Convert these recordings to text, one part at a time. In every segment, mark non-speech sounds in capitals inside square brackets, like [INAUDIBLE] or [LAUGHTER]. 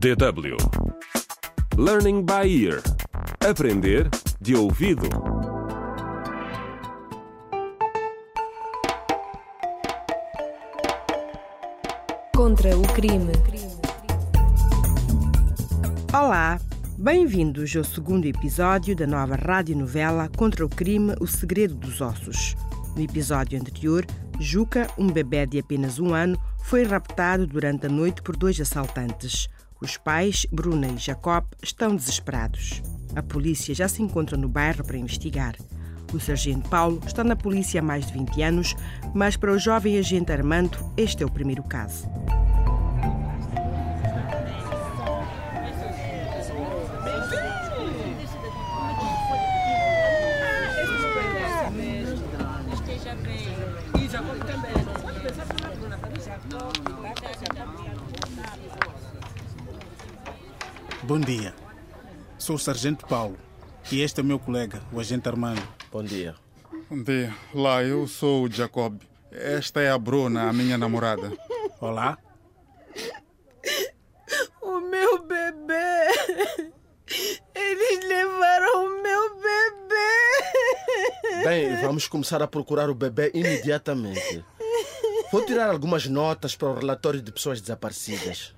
DW Learning by Ear Aprender de ouvido. Contra o crime. Olá, bem-vindos ao segundo episódio da nova radionovela Contra o Crime O Segredo dos Ossos. No episódio anterior, Juca, um bebê de apenas um ano, foi raptado durante a noite por dois assaltantes. Os pais, Bruna e Jacob, estão desesperados. A polícia já se encontra no bairro para investigar. O sargento Paulo está na polícia há mais de 20 anos, mas para o jovem agente Armando, este é o primeiro caso. Bom dia. Sou o Sargento Paulo e este é o meu colega, o agente Armando. Bom dia. Bom dia. Lá, eu sou o Jacob. Esta é a Bruna, a minha namorada. Olá. O meu bebê! Eles levaram o meu bebê! Bem, vamos começar a procurar o bebê imediatamente. Vou tirar algumas notas para o relatório de pessoas desaparecidas.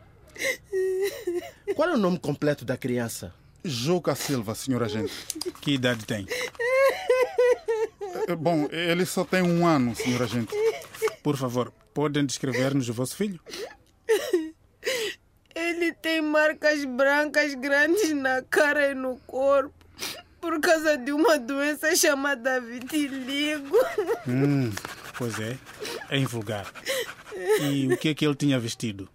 Qual é o nome completo da criança? Juca Silva, senhor agente. Que idade tem? Eh, Bom, ele só tem um ano, senhor agente. Por favor, podem descrever-nos o vosso filho? Ele tem marcas brancas grandes na cara e no corpo por causa de uma doença chamada vitiligo. Hum, pois é. É invulgar. E o que é que ele tinha vestido?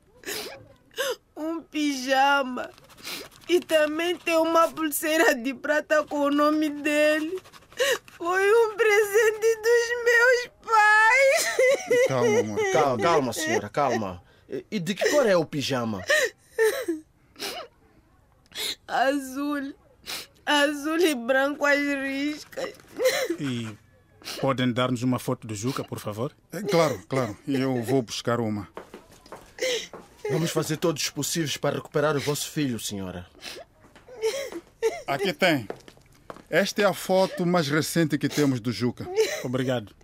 Pijama. E também tem uma pulseira de prata com o nome dele. Foi um presente dos meus pais. Calma, amor. [LAUGHS] Calma, calma, senhora, calma. E- de que cor é o pijama? Azul. Azul e branco as riscas. E podem dar-nos uma foto do Juca, por favor? Eh, Claro, claro. Eu vou buscar uma. Vamos fazer todos os possíveis para recuperar o vosso filho, senhora. Aqui tem. Esta é a foto mais recente que temos do Juca. Obrigado.